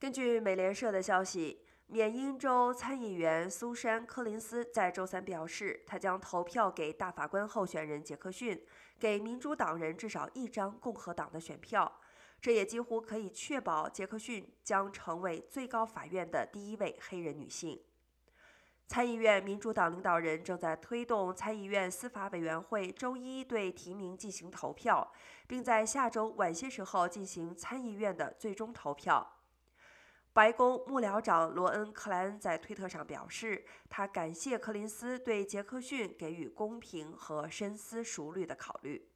根据美联社的消息，缅因州参议员苏珊·柯林斯在周三表示，他将投票给大法官候选人杰克逊，给民主党人至少一张共和党的选票。这也几乎可以确保杰克逊将成为最高法院的第一位黑人女性。参议院民主党领导人正在推动参议院司法委员会周一对提名进行投票，并在下周晚些时候进行参议院的最终投票。白宫幕僚长罗恩·克莱恩在推特上表示，他感谢柯林斯对杰克逊给予公平和深思熟虑的考虑。